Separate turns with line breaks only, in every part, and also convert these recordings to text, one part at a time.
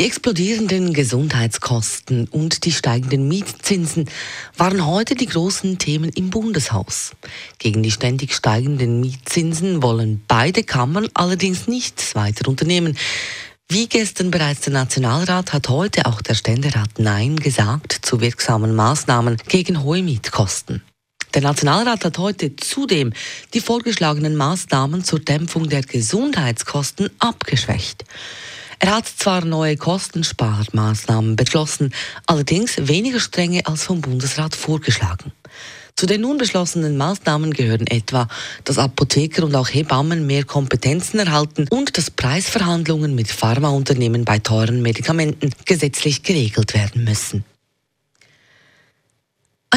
Die explodierenden Gesundheitskosten und die steigenden Mietzinsen waren heute die großen Themen im Bundeshaus. Gegen die ständig steigenden Mietzinsen wollen beide Kammern allerdings nichts weiter unternehmen. Wie gestern bereits der Nationalrat hat heute auch der Ständerat Nein gesagt zu wirksamen Maßnahmen gegen hohe Mietkosten. Der Nationalrat hat heute zudem die vorgeschlagenen Maßnahmen zur Dämpfung der Gesundheitskosten abgeschwächt. Er hat zwar neue Kostensparmaßnahmen beschlossen, allerdings weniger strenge als vom Bundesrat vorgeschlagen. Zu den nun beschlossenen Maßnahmen gehören etwa, dass Apotheker und auch Hebammen mehr Kompetenzen erhalten und dass Preisverhandlungen mit Pharmaunternehmen bei teuren Medikamenten gesetzlich geregelt werden müssen.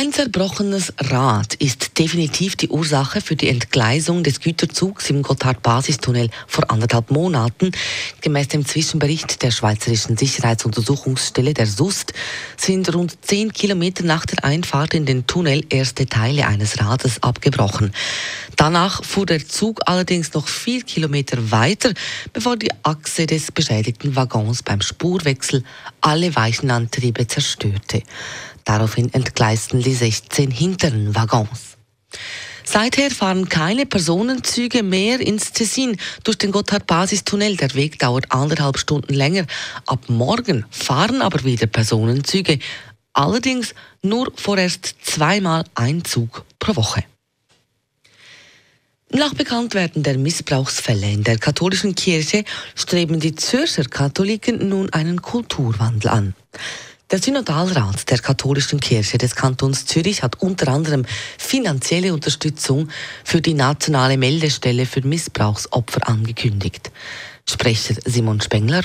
Ein zerbrochenes Rad ist definitiv die Ursache für die Entgleisung des Güterzugs im Gotthard-Basistunnel vor anderthalb Monaten. Gemäß dem Zwischenbericht der Schweizerischen Sicherheitsuntersuchungsstelle der SUST sind rund zehn Kilometer nach der Einfahrt in den Tunnel erste Teile eines Rades abgebrochen. Danach fuhr der Zug allerdings noch vier Kilometer weiter, bevor die Achse des beschädigten Waggons beim Spurwechsel alle Weichenantriebe zerstörte. Daraufhin entgleisten die 16 hinteren Waggons. Seither fahren keine Personenzüge mehr ins Tessin durch den Gotthard-Basistunnel. Der Weg dauert anderthalb Stunden länger. Ab morgen fahren aber wieder Personenzüge. Allerdings nur vorerst zweimal ein Zug pro Woche. Nach Bekanntwerden der Missbrauchsfälle in der katholischen Kirche streben die Zürcher Katholiken nun einen Kulturwandel an. Der Synodalrat der katholischen Kirche des Kantons Zürich hat unter anderem finanzielle Unterstützung für die nationale Meldestelle für Missbrauchsopfer angekündigt. Sprecher Simon Spengler.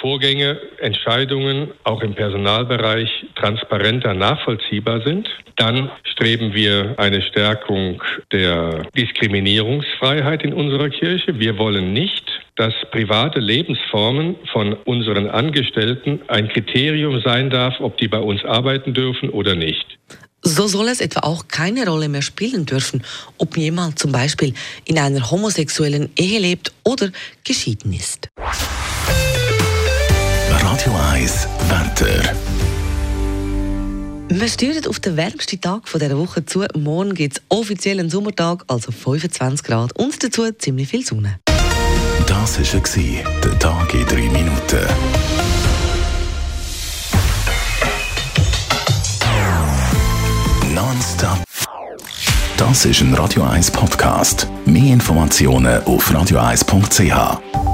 Vorgänge, Entscheidungen auch im Personalbereich transparenter nachvollziehbar sind. Dann streben wir eine Stärkung der Diskriminierungsfreiheit in unserer Kirche. Wir wollen nicht dass private Lebensformen von unseren Angestellten ein Kriterium sein darf, ob die bei uns arbeiten dürfen oder nicht.
So soll es etwa auch keine Rolle mehr spielen dürfen, ob jemand zum Beispiel in einer homosexuellen Ehe lebt oder geschieden ist.
Radio 1 Wetter.
Wir steuern auf den wärmsten Tag dieser Woche zu. Morgen gibt es offiziell einen Sommertag, also 25 Grad und dazu ziemlich viel Sonne.
Das war der Tag in drei Minuten. Nonstop. Das ist ein Radio 1 Podcast. Mehr Informationen auf radio1.ch.